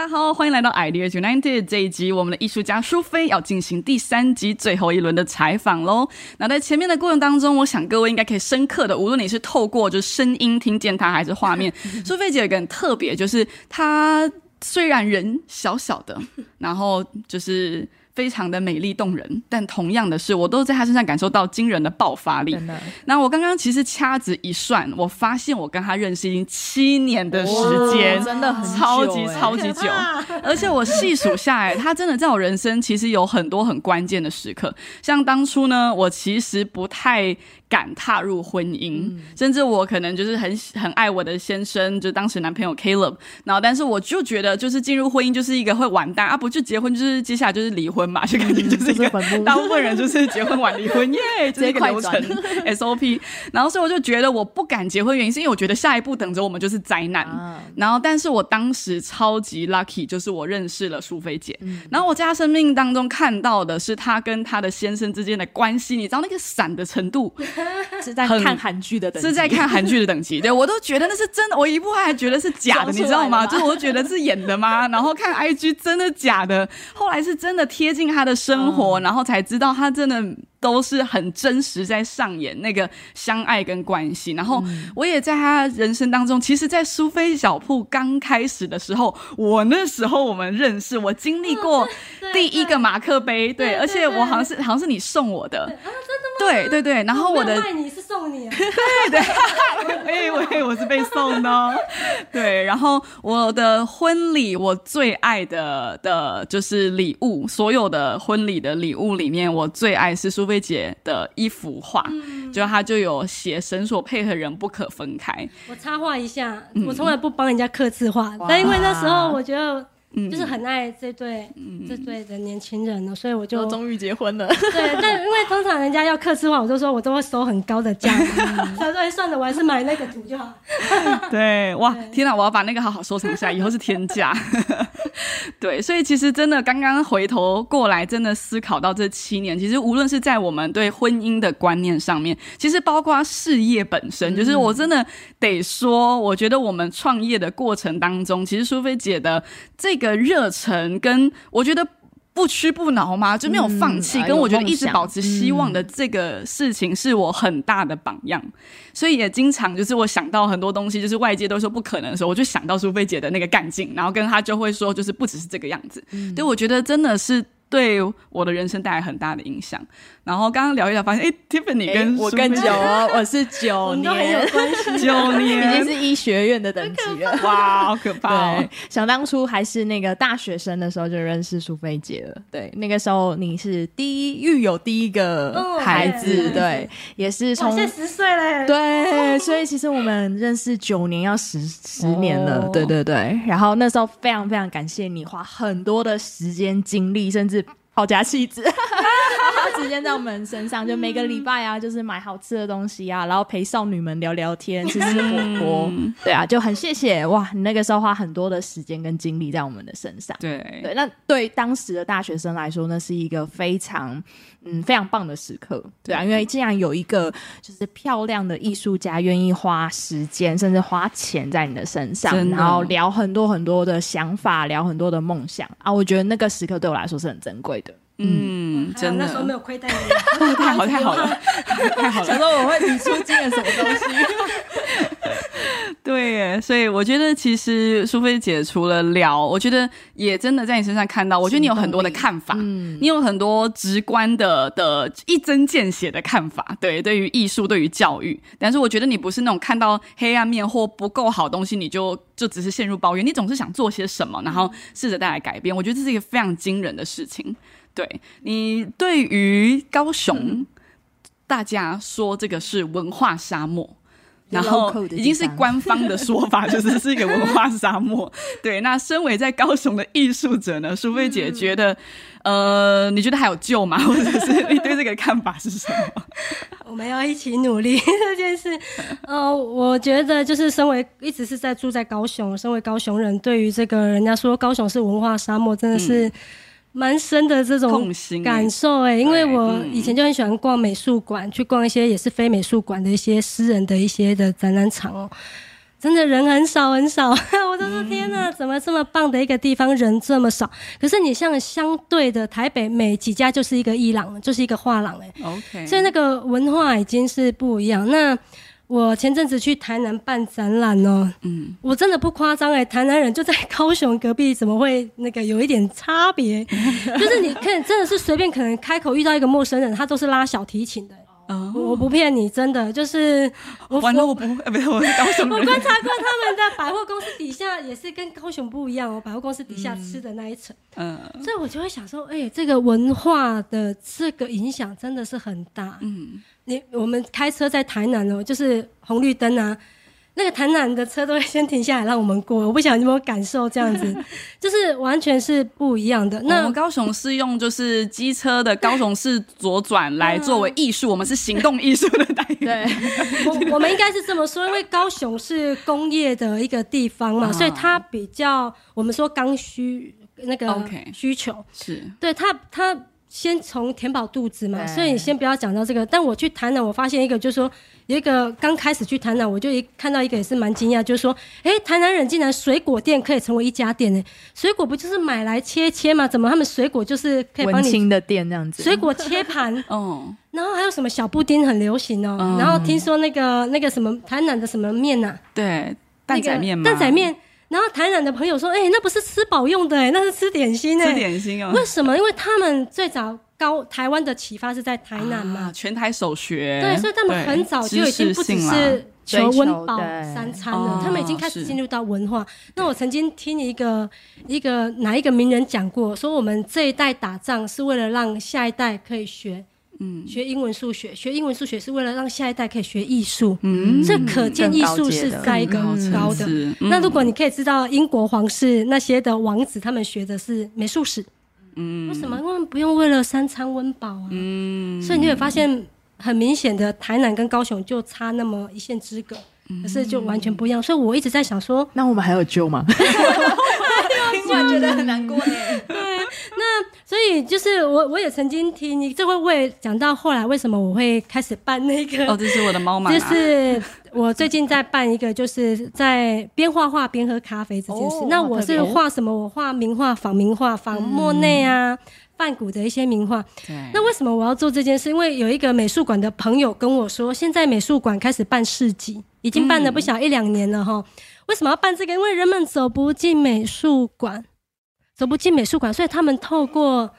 大家好，欢迎来到 Idea United 这一集，我们的艺术家苏菲要进行第三集最后一轮的采访喽。那在前面的过程当中，我想各位应该可以深刻的，无论你是透过就声音听见她，还是画面，苏菲姐有一个很特别，就是她虽然人小小的，然后就是。非常的美丽动人，但同样的是，我都在他身上感受到惊人的爆发力。那我刚刚其实掐指一算，我发现我跟他认识已经七年的时间，真的很超级超级久。而且我细数下来，他真的在我人生其实有很多很关键的时刻。像当初呢，我其实不太敢踏入婚姻，甚至我可能就是很很爱我的先生，就当时男朋友 Caleb。然后，但是我就觉得，就是进入婚姻就是一个会完蛋啊，不就结婚就是接下来就是离婚。婚嘛，就感觉就是一个大部分人就是结婚晚离婚耶，这 一个流程 SOP。然后所以我就觉得我不敢结婚，原因是因为我觉得下一步等着我们就是灾难。然后，但是我当时超级 lucky，就是我认识了淑菲姐。然后我在她生命当中看到的是她跟她的先生之间的关系，你知道那个闪的程度 是在看韩剧的，是在看韩剧的等级。对我都觉得那是真的，我一部还觉得是假的，你知道吗？就是我觉得是演的吗？然后看 IG 真的假的，后来是真的贴。接近他的生活，然后才知道他真的都是很真实在上演那个相爱跟关系。然后我也在他人生当中，其实，在苏菲小铺刚开始的时候，我那时候我们认识，我经历过第一个马克杯，对，而且我好像是好像是你送我的？对对对，然后我的你是送你，对对，哎喂，我是被送的，对，然后我的婚礼，我最爱的的就是礼物，所有。的婚礼的礼物里面，我最爱是苏菲姐的一幅画，就他就有写“神所配合人不可分开”。我插画一下，我从来不帮人家刻字画，但因为那时候我觉得。就是很爱这对这对的年轻人呢，所以我就终于结婚了。对，但因为通常人家要刻字画，我就说我都会收很高的价。他说：“算了，我还是买那个图就好。”对，哇，天哪！我要把那个好好收藏一下，以后是天价。对，所以其实真的刚刚回头过来，真的思考到这七年，其实无论是在我们对婚姻的观念上面，其实包括事业本身，就是我真的得说，我觉得我们创业的过程当中，其实苏菲姐的这。个热忱跟我觉得不屈不挠吗？就没有放弃，跟我觉得一直保持希望的这个事情是我很大的榜样。所以也经常就是我想到很多东西，就是外界都说不可能的时候，我就想到苏菲姐的那个干劲，然后跟她就会说，就是不只是这个样子。对我觉得真的是对我的人生带来很大的影响。然后刚刚聊一聊，发现哎，Tiffany 跟我更久哦，我是九年，九年 已经是医学院的等级了，哇，好可怕！对，想当初还是那个大学生的时候就认识苏菲姐了。对，那个时候你是第一育有第一个孩子，对，也是从现在十岁嘞，对，所以其实我们认识九年要十十年了，对对对。然后那时候非常非常感谢你花很多的时间精力，甚至。好家气质，花时间在我们身上，就每个礼拜啊，就是买好吃的东西啊，然后陪少女们聊聊天，吃吃火锅，对啊，就很谢谢哇！你那个时候花很多的时间跟精力在我们的身上，对。对，那对当时的大学生来说，那是一个非常嗯非常棒的时刻，对啊，因为既然有一个就是漂亮的艺术家愿意花时间甚至花钱在你的身上，然后聊很多很多的想法，聊很多的梦想啊，我觉得那个时刻对我来说是很珍贵的。嗯，真的，那时候没有亏待你，太好太好了，太好了。想说我会你出进了什么东西？对，所以我觉得其实苏菲姐除了聊，我觉得也真的在你身上看到，我觉得你有很多的看法，嗯，你有很多直观的的一针见血的看法，对，对于艺术，对于教育。但是我觉得你不是那种看到黑暗面或不够好东西，你就就只是陷入抱怨，你总是想做些什么，然后试着带来改变。我觉得这是一个非常惊人的事情。对你对于高雄，大家说这个是文化沙漠，然后已经是官方的说法，就是是一个文化沙漠。对，那身为在高雄的艺术者呢，淑菲姐觉得，呃，你觉得还有救吗？或者是 你对这个看法是什么？我们要一起努力这件事。呃，我觉得就是身为一直是在住在高雄，身为高雄人，对于这个人家说高雄是文化沙漠，真的是。蛮深的这种感受哎，因为我以前就很喜欢逛美术馆，去逛一些也是非美术馆的一些私人的一些的展览场哦。真的人很少很少，我都说天哪，怎么这么棒的一个地方人这么少？可是你像相对的台北，每几家就是一个伊朗，就是一个画廊哎、OK，所以那个文化已经是不一样。那我前阵子去台南办展览哦，嗯，我真的不夸张哎，台南人就在高雄隔壁，怎么会那个有一点差别？就是你看，真的是随便可能开口遇到一个陌生人，他都是拉小提琴的。哦我我不骗你，真的就是我完了，我不，呃，不是，我是高雄人。我观察过他们的百货公司底下也是跟高雄不一样哦，百货公司底下吃的那一层，嗯所以我就会想说，哎、这个文化的这个影响真的是很大。嗯，你我们开车在台南哦，就是红绿灯啊，那个台南的车都会先停下来让我们过。我不晓得你有没有感受这样子，就是完全是不一样的。我那们高雄是用就是机车的高雄市左转来作为艺术，我们是行动艺术的单元。对，我我们应该是这么说，因为高雄是工业的一个地方嘛，啊所以它比较我们说刚需那个 OK 需求，是，对它它先从填饱肚子嘛，所以你先不要讲到这个。但我去台南，我发现一个，就是说有一个刚开始去台南，我就一看到一个也是蛮惊讶，就是说，哎，台南人竟然水果店可以成为一家店呢？水果不就是买来切切吗？怎么他们水果就是可以帮你的店这样子，水果切盘？哦，然后还有什么小布丁很流行哦，嗯然后听说那个那个什么台南的什么面呐、啊，对，蛋仔面吗？蛋仔面。然后台南的朋友说：“哎、那不是吃饱用的，哎，那是吃点心哎。吃点心哦。为什么？因为他们最早高台湾的启发是在台南嘛，啊全台首学，对，所以他们很早就已经不只是求温饱三餐了，哦他们已经开始进入到文化。那我曾经听一个一个哪一个名人讲过，说我们这一代打仗是为了让下一代可以学。嗯学英文、数学，学英文、数学是为了让下一代可以学艺术。嗯这可见艺术是在一个更高的。那如果你可以知道英国皇室那些的王子，他们学的是美术史，嗯为什么？因为不用为了三餐温饱啊。嗯，所以你会发现，很明显的台南跟高雄就差那么一线之隔，可是就完全不一样。所以我一直在想说，那我们还有救吗？听完觉得很难过呢。那所以就是我我也曾经听你，这会为讲到后来为什么我会开始办那个哦，这是我的猫嘛，就是我最近在办一个，就是在边画画边喝咖啡这件事。哦那我是画什么？我画名画、仿名画、仿莫内啊、梵谷的一些名画。对，那为什么我要做这件事？因为有一个美术馆的朋友跟我说，现在美术馆开始办市集，已经办了不小一两年了哈。为什么要办这个？因为人们走不进美术馆，走不进美术馆，所以他们透过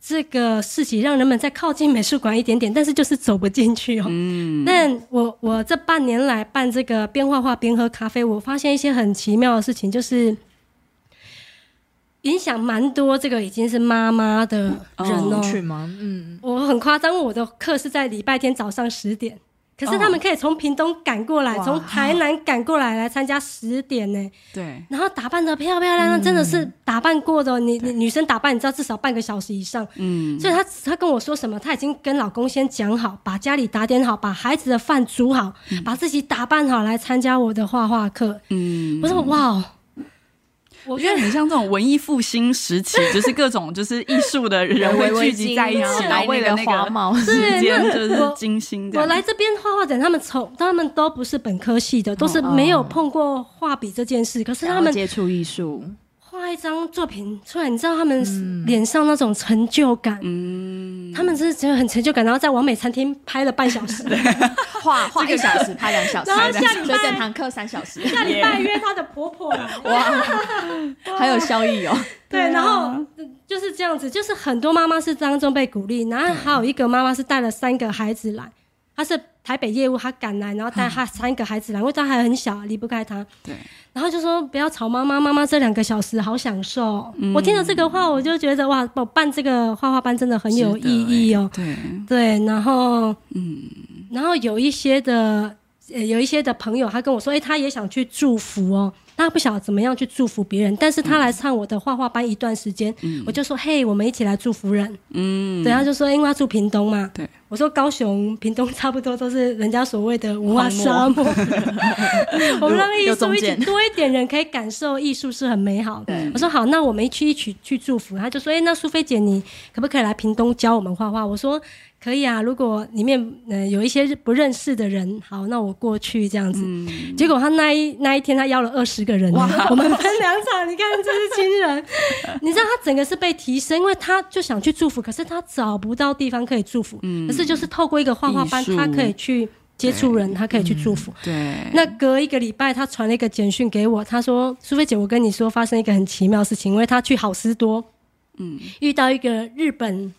这个事情，让人们再靠近美术馆一点点，但是就是走不进去哦。嗯，但我我这半年来办这个边画画边喝咖啡，我发现一些很奇妙的事情，就是影响蛮多。这个已经是妈妈的人哦，去吗？嗯，我很夸张，我的课是在礼拜天早上十点，可是他们可以从屏东赶过来，哇。从台南赶过来来参加十点呢，对，然后打扮的漂漂亮亮，真的是打扮过的哦。你你女生打扮，你知道至少半个小时以上。嗯，所以她她跟我说什么，她已经跟老公先讲好，把家里打点好，把孩子的饭煮好，把自己打扮好来参加我的画画课。嗯，我说哇哦，我觉得很像这种文艺复兴时期，就是各种就是艺术的 人会聚集在一起，然后为了那个时间就是精心。我来这边画画展，他们从他们都不是本科系的，都是没有碰过画笔这件事，可是他们接触艺术，画一张作品出来，你知道他们脸上那种成就感，嗯，他们真的觉得很成就感，然后在完美餐厅拍了半小时，画画一个小时，拍两小时，然后下礼拜整堂课三小时，下礼拜约她的婆婆。哇，还有效益哦。对，然后呃就是这样子，就是很多妈妈是当中被鼓励，然后还有一个妈妈是带了三个孩子来，她是台北业务，他赶来，然后带他三个孩子来，因为他还很小，离不开他，对，然后就说不要吵妈妈，妈妈这两个小时好享受。我听了这个话，我就觉得哇，我办这个画画班真的很有意义哦。对，对，然后嗯，然后有一些的。呃，有一些的朋友，他跟我说，哎、他也想去祝福哦。他不晓得怎么样去祝福别人，但是他来上我的画画班一段时间，我就说：“嘿，我们一起来祝福人。”嗯，对，他就说：“因为他住屏东嘛。”对，我说：“高雄、屏东差不多都是人家所谓的文化沙漠。”我们让艺术一起多一点人可以感受艺术是很美好的。我说：“好，那我们一起一起去祝福。”他就说：“哎，那苏菲姐，你可不可以来屏东教我们画画？”我说。可以啊，如果里面呃有一些不认识的人，好，那我过去这样子。结果他那一那一天，他邀了二十个人，我们分两场，你看这是亲人。你知道他整个是被提升，因为他就想去祝福，可是他找不到地方可以祝福。嗯可是就是透过一个画画班，他可以去接触人，他可以去祝福。对。那隔一个礼拜，他传了一个简讯给我，他说：“苏菲姐，我跟你说，发生一个很奇妙的事情，因为他去好思多，嗯，遇到一个日本。”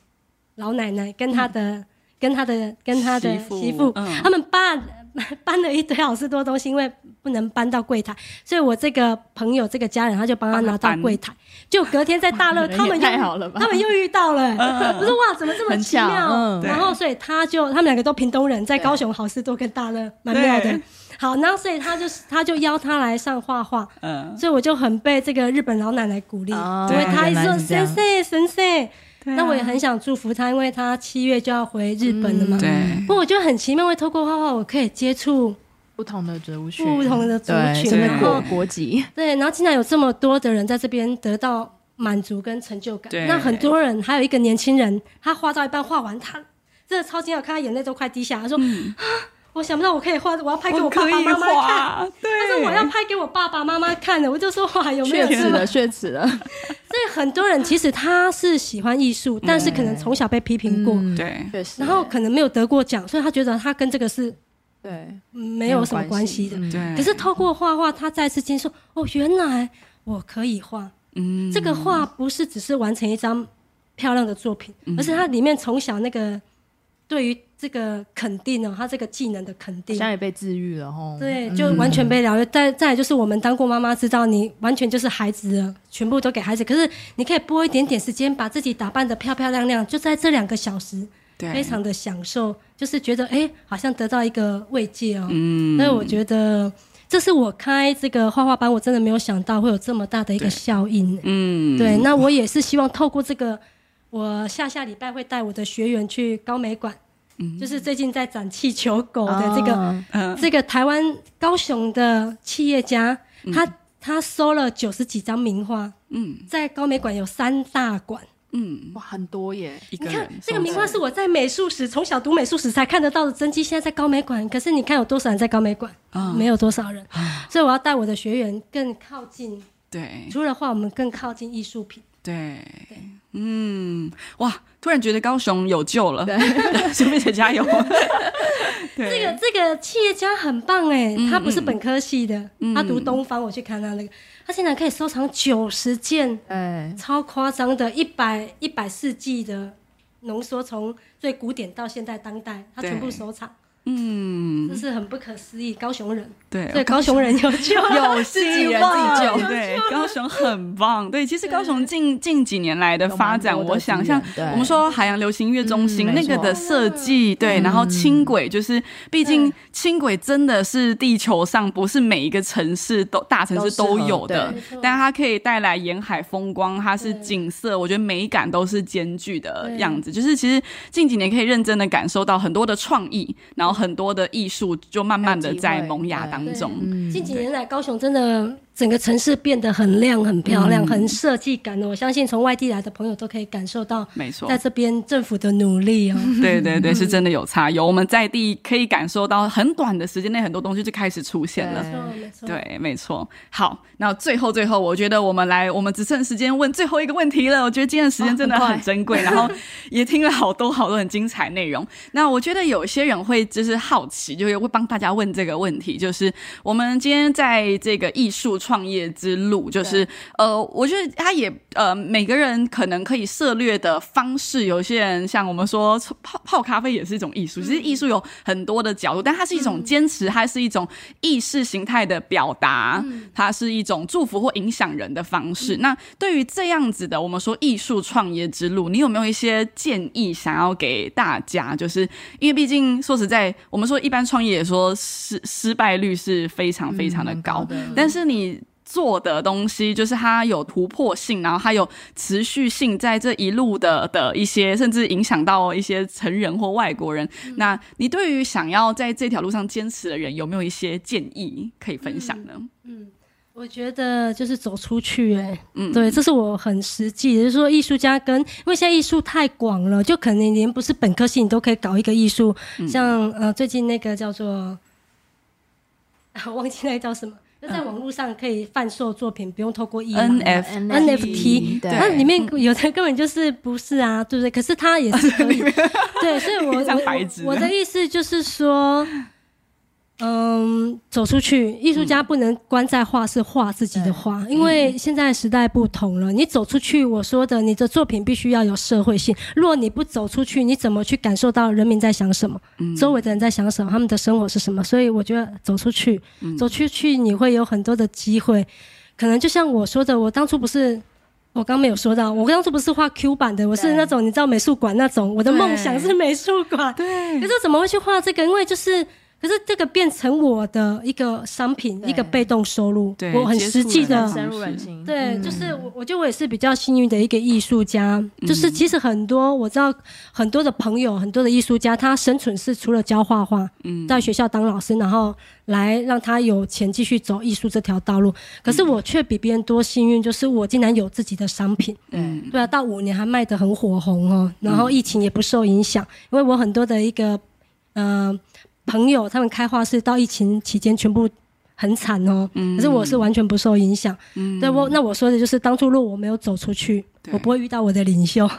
老奶奶跟他的、跟他的、跟他的媳妇，他们搬 搬了一堆好事多东西，因为不能搬到柜台，所以我这个朋友、这个家人，他就帮他拿到柜台。就隔天在大乐，他们又他们又遇到了，我说哇，怎么这么奇妙？然后所以他就他们两个都屏东人，在高雄好事多跟大乐蛮妙的。好，然后所以他就他就邀他来上画画，嗯，所以我就很被这个日本老奶奶鼓励，因为他一说神圣神圣。那我也很想祝福他，因为他七月就要回日本了嘛。对。不过我觉得很奇妙，会透过画画，我可以接触不同的族群，不同的族群，然后国籍。对，然后竟然有这么多的人在这边得到满足跟成就感。那很多人，还有一个年轻人，他画到一半画完，他真的超惊讶，看他眼泪都快滴下，他说。我想不到我可以画，我要拍给我爸爸妈妈看。他说我要拍给我爸爸妈妈看的，我就说哇，有没有血耻了？血耻了！所以很多人其实他是喜欢艺术，但是可能从小被批评过，对，然后可能没有得过奖，所以他觉得他跟这个是对没有什么关系的。对，可是透过画画，他再次接受哦，原来我可以画。嗯，这个画不是只是完成一张漂亮的作品，而是它里面从小那个对于。这个肯定呢，他这个技能的肯定，现在也被治愈了吼。对，就完全被疗愈。再再就是我们当过妈妈，知道你完全就是孩子，全部都给孩子。可是你可以拨一点点时间，把自己打扮的漂漂亮亮，就在这两个小时，非常的享受，就是觉得哎，好像得到一个慰藉哦。嗯。所以我觉得这是我开这个画画班，我真的没有想到会有这么大的一个效应。嗯。对，那我也是希望透过这个，我下下礼拜会带我的学员去高美馆。就是最近在展气球狗的这个，这个台湾高雄的企业家，他他收了九十几张名画，嗯，在高美馆有三大馆，嗯，哇，很多耶！你看这个名画是我在美术史从小读美术史才看得到的真迹，现在在高美馆，可是你看有多少人在高美馆？没有多少人，所以我要带我的学员更靠近，对，除了画，我们更靠近艺术品，对，嗯，哇。突然觉得高雄有救了，苏菲姐加油！这个这个企业家很棒哎，他不是本科系的，他读东方，我去看他那个，他现在可以收藏九十件，哎，超夸张的，一百一百世纪的浓缩，从最古典到现代当代，他全部收藏。嗯，这是很不可思议。高雄人，对，对，高雄人有救，有自己人自己救，对，高雄很棒。对，其实高雄近近几年来的发展，我想像我们说海洋流行音乐中心那个的设计，对，然后轻轨，就是毕竟轻轨真的是地球上不是每一个城市都大城市都有的，但它可以带来沿海风光，它是景色，我觉得美感都是兼具的样子。就是其实近几年可以认真的感受到很多的创意，然后。很多的艺术就慢慢的在萌芽当中。近几年来，高雄真的。整个城市变得很亮、很漂亮、很设计感哦，我相信从外地来的朋友都可以感受到。没错，在这边政府的努力哦。对对对，是真的有差，有我们在地可以感受到，很短的时间内很多东西就开始出现了。没错没错。对，没错。好，那最后最后，我觉得我们来，我们只剩时间问最后一个问题了。我觉得今天的时间真的 很珍贵，然后 也听了好多好多很精彩内容。那我觉得有些人会就是好奇，就会帮大家问这个问题，就是我们今天在这个艺术。创业之路就是，呃，我觉得他也，呃，每个人可能可以涉略的方式，有些人像我们说泡泡咖啡也是一种艺术，其实艺术有很多的角度，但它是一种坚持，它是一种意识形态的表达，它是一种祝福或影响人的方式。那对于这样子的，我们说艺术创业之路，你有没有一些建议想要给大家？就是因为毕竟说实在，我们说一般创业也说失失败率是非常非常的高，但是你。做的东西，就是它有突破性，然后它有持续性，在这一路的的一些，甚至影响到一些成人或外国人。那你对于想要在这条路上坚持的人，有没有一些建议可以分享呢？嗯，我觉得就是走出去，哎，嗯，对，这是我很实际，就是说艺术家跟，因为现在艺术太广了，就可能连不是本科系你都可以搞一个艺术，像呃最近那个叫做，忘记那个叫什么。在网络上可以贩售作品，不用透过 NFT，NFT，那里面有的根本就是不是啊，对不对？可是它也是可以，对，所以我我我的意思就是说。嗯，走出去，艺术家不能关在画室画自己的画，因为现在时代不同了。你走出去，我说的，你的作品必须要有社会性。如果你不走出去，你怎么去感受到人民在想什么？周围的人在想什么？他们的生活是什么？所以我觉得走出去，走出去，你会有很多的机会。可能就像我说的，我当初不是，我刚没有说到，我当初不是画 Q 版的，我是那种你知道美术馆那种，我的梦想是美术馆。对，可是怎么会去画这个？因为就是。可是这个变成我的一个商品，一个被动收入，我很实际的深入人心。对，就是我，我觉得我也是比较幸运的一个艺术家。就是其实很多我知道很多的朋友，很多的艺术家，他生存是除了教画画，在学校当老师，然后来让他有钱继续走艺术这条道路。可是我却比别人多幸运，就是我竟然有自己的商品。嗯，对啊，到五年还卖得很火红哦，然后疫情也不受影响，因为我很多的一个嗯。朋友他们开画室到疫情期间全部很惨哦，可是我是完全不受影响。对我那我说的就是当初如果我没有走出去，我不会遇到我的领袖，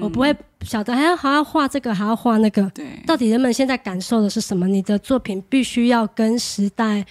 我不会晓得还要还要画这个还要画那个。到底人们现在感受的是什么？你的作品必须要跟时代。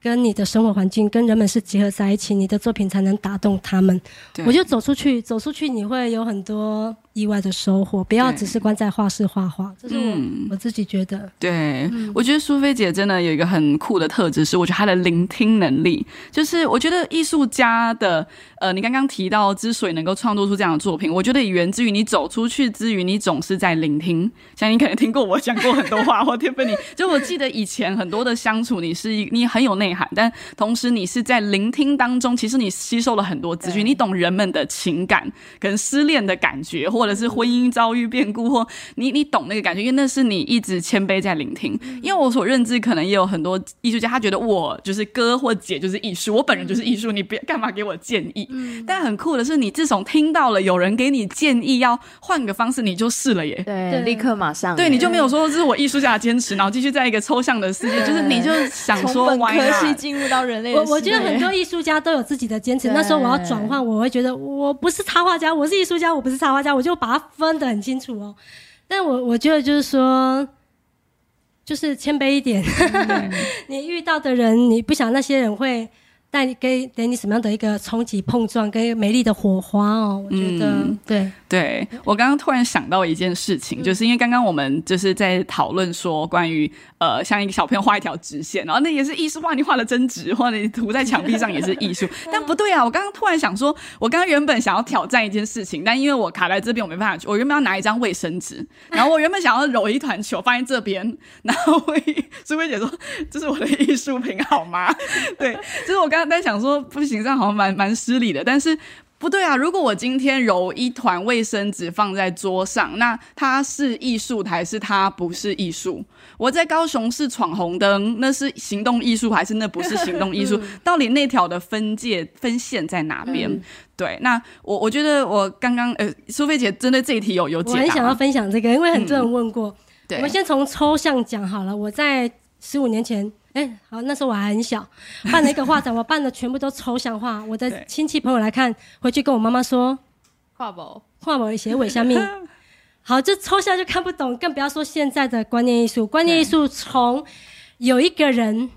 跟你的生活环境跟人们是结合在一起，你的作品才能打动他们。我就走出去，走出去，你会有很多意外的收获。不要只是关在画室画画，这是我我自己觉得。对，我觉得苏菲姐真的有一个很酷的特质，是我觉得她的聆听能力。就是我觉得艺术家的，呃，你刚刚提到之所以能够创作出这样的作品，我觉得源自于你走出去之余，你总是在聆听。像你可能听过我讲过很多话，或天分你，就我记得以前很多的相处，你是一你很有内涵。但同时，你是在聆听当中，其实你吸收了很多资讯，你懂人们的情感，可能失恋的感觉，或者是婚姻遭遇变故，或你你懂那个感觉，因为那是你一直谦卑在聆听。因为我所认知，可能也有很多艺术家，他觉得我就是哥或姐就是艺术，我本人就是艺术，你别干嘛给我建议。但很酷的是，你自从听到了有人给你建议要换个方式，你就试了耶，对，立刻马上，对，你就没有说这是我艺术家的坚持，然后继续在一个抽象的世界，就是你就想说，进入到人类，我我觉得很多艺术家都有自己的坚持。那时候我要转换，我会觉得我不是插画家，我是艺术家，我不是插画家，我就把它分得很清楚哦。但我我觉得就是说，就是谦卑一点。你遇到的人，你不想那些人会。带给给你什么样的一个冲击碰撞跟美丽的火花哦？我觉得对对。我刚刚突然想到一件事情，就是因为刚刚我们就是在讨论说关于呃，像一个小朋友画一条直线，然后那也是艺术画，你画的真直，或者你涂在墙壁上也是艺术。但不对啊！我刚刚突然想说，我刚刚原本想要挑战一件事情，但因为我卡在这边，我没办法去。我原本要拿一张卫生纸，然后我原本想要揉一团球放在这边，然后苏菲姐说：“这是我的艺术品，好吗？” 对，就是我刚。在想说不行，这样好像蛮蛮失礼的。但是不对啊！如果我今天揉一团卫生纸放在桌上，那它是艺术还是它不是艺术？我在高雄市闯红灯，那是行动艺术还是那不是行动艺术？到底那条的分界分线在哪边？对，那我我觉得我刚刚呃，苏菲姐针对这一题有有解答。我很想要分享这个，因为很多人问过。对我们先从抽象讲好了。我在十五年前。哎，好，那时候我还很小，办了一个画展，我办的全部都抽象画。我的亲戚朋友来看，回去跟我妈妈说，画某画不写尾下面。好，这抽象就看不懂，更不要说现在的观念艺术。观念艺术从有一个人。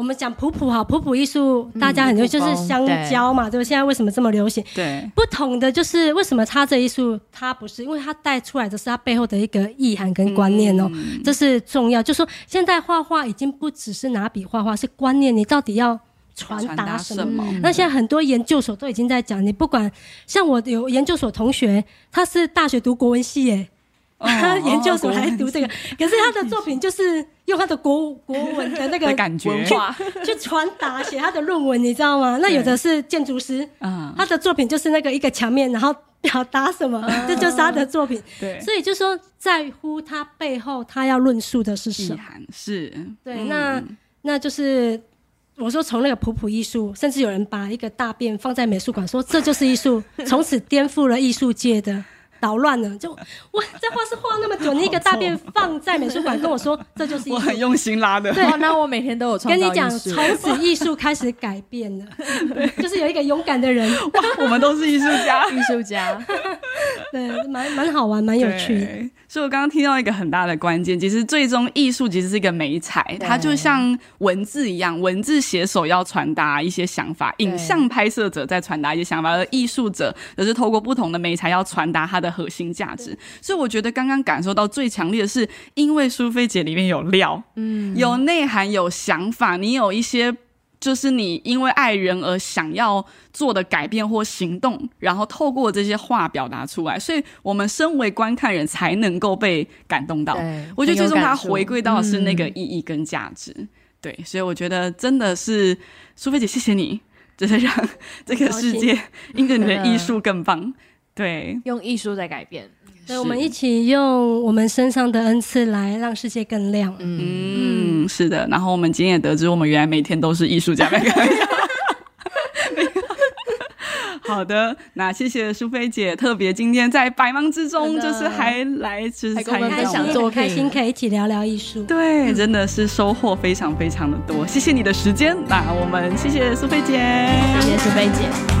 我们讲普普哈，普普艺术，大家很多就是香蕉嘛，对吧？现在为什么这么流行？对，不同的就是为什么它这艺术它不是，因为它带出来的是它背后的一个意涵跟观念哦，这是重要。就说现在画画已经不只是拿笔画画，是观念，你到底要传达什么？那现在很多研究所都已经在讲，你不管像我有研究所同学，他是大学读国文系耶。他哦 研究所哦来读这个，可是他的作品就是用他的国国文的那个 的感觉 去传达写他的论文，你知道吗？那有的是建筑师，嗯，他的作品就是那个一个墙面，然后表达什么，这就是他的作品。对，所以就说在乎他背后他要论述的是什么。是，对，嗯那那就是我说从那个普普艺术，甚至有人把一个大便放在美术馆，说这就是艺术，从此颠覆了艺术界的。捣乱了，就我在画室画那么久，你一个大便放在美术馆跟我说 这就是艺术我很，用心拉的，对。哇，那我每天都有创跟你讲，从此艺术开始改变了，就是有一个勇敢的人，哇，我们都是艺术家，艺术家，对，蛮蛮好玩，蛮有趣。的。对。所以我刚刚听到一个很大的关键，其实最终艺术其实是一个美彩，它就像文字一样，文字写手要传达一些想法，影像拍摄者在传达一些想法，而艺术者则是透过不同的美材要传达它的核心价值。所以我觉得刚刚感受到最强烈的是，因为苏菲姐里面有料，嗯，有内涵，有想法，你有一些就是你因为爱人而想要做的改变或行动，然后透过这些话表达出来，所以我们身为观看人才能够被感动到。我觉得最终它很有感触回归到的是那个嗯意义跟价值。对，所以我觉得真的是苏菲姐，谢谢你，就是让这个世界因着你的艺术更棒。对，用艺术在改变，所以我们一起用我们身上的恩赐来让世界更亮。嗯，是的。然后我们今天也得知，我们原来每天都是艺术家。每个人好的，那谢谢苏菲姐，特别今天在百忙之中，就是还来就是还跟我们分享作品很开心可以一起聊聊艺术。对，真的是收获非常非常的多，谢谢你的时间。那我们谢谢苏菲姐，谢谢苏菲姐。